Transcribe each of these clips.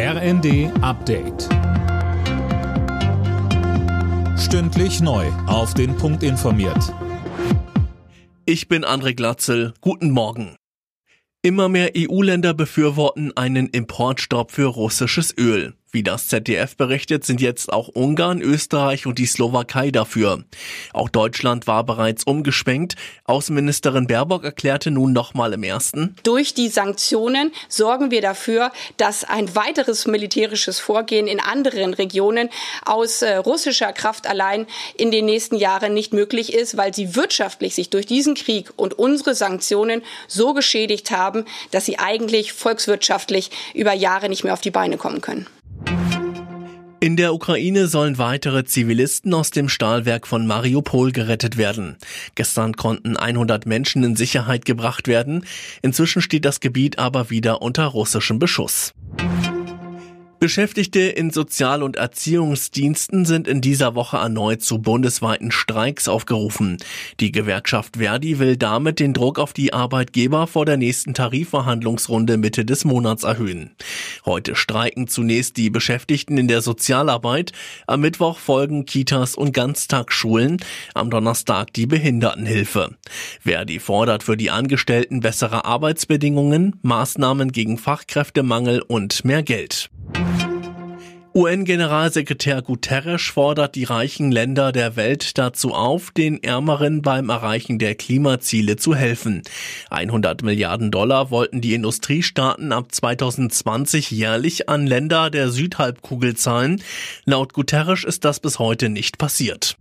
RND Update. Stündlich neu. Auf den Punkt informiert. Ich bin André Glatzel. Guten Morgen. Immer mehr EU-Länder befürworten einen Importstopp für russisches Öl. Wie das ZDF berichtet, sind jetzt auch Ungarn, Österreich und die Slowakei dafür. Auch Deutschland war bereits umgeschwenkt. Außenministerin Baerbock erklärte nun nochmal im ersten. Durch die Sanktionen sorgen wir dafür, dass ein weiteres militärisches Vorgehen in anderen Regionen aus äh, russischer Kraft allein in den nächsten Jahren nicht möglich ist, weil sie wirtschaftlich sich durch diesen Krieg und unsere Sanktionen so geschädigt haben, dass sie eigentlich volkswirtschaftlich über Jahre nicht mehr auf die Beine kommen können. In der Ukraine sollen weitere Zivilisten aus dem Stahlwerk von Mariupol gerettet werden. Gestern konnten 100 Menschen in Sicherheit gebracht werden. Inzwischen steht das Gebiet aber wieder unter russischem Beschuss. Beschäftigte in Sozial- und Erziehungsdiensten sind in dieser Woche erneut zu bundesweiten Streiks aufgerufen. Die Gewerkschaft Verdi will damit den Druck auf die Arbeitgeber vor der nächsten Tarifverhandlungsrunde Mitte des Monats erhöhen. Heute streiken zunächst die Beschäftigten in der Sozialarbeit, am Mittwoch folgen Kitas und Ganztagsschulen, am Donnerstag die Behindertenhilfe. Verdi fordert für die Angestellten bessere Arbeitsbedingungen, Maßnahmen gegen Fachkräftemangel und mehr Geld. UN-Generalsekretär Guterres fordert die reichen Länder der Welt dazu auf, den Ärmeren beim Erreichen der Klimaziele zu helfen. 100 Milliarden Dollar wollten die Industriestaaten ab 2020 jährlich an Länder der Südhalbkugel zahlen. Laut Guterres ist das bis heute nicht passiert.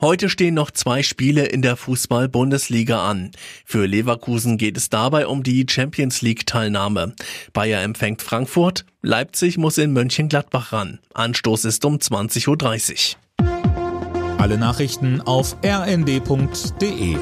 Heute stehen noch zwei Spiele in der Fußball-Bundesliga an. Für Leverkusen geht es dabei um die Champions League-Teilnahme. Bayer empfängt Frankfurt, Leipzig muss in Mönchengladbach ran. Anstoß ist um 20.30 Uhr. Alle Nachrichten auf rnd.de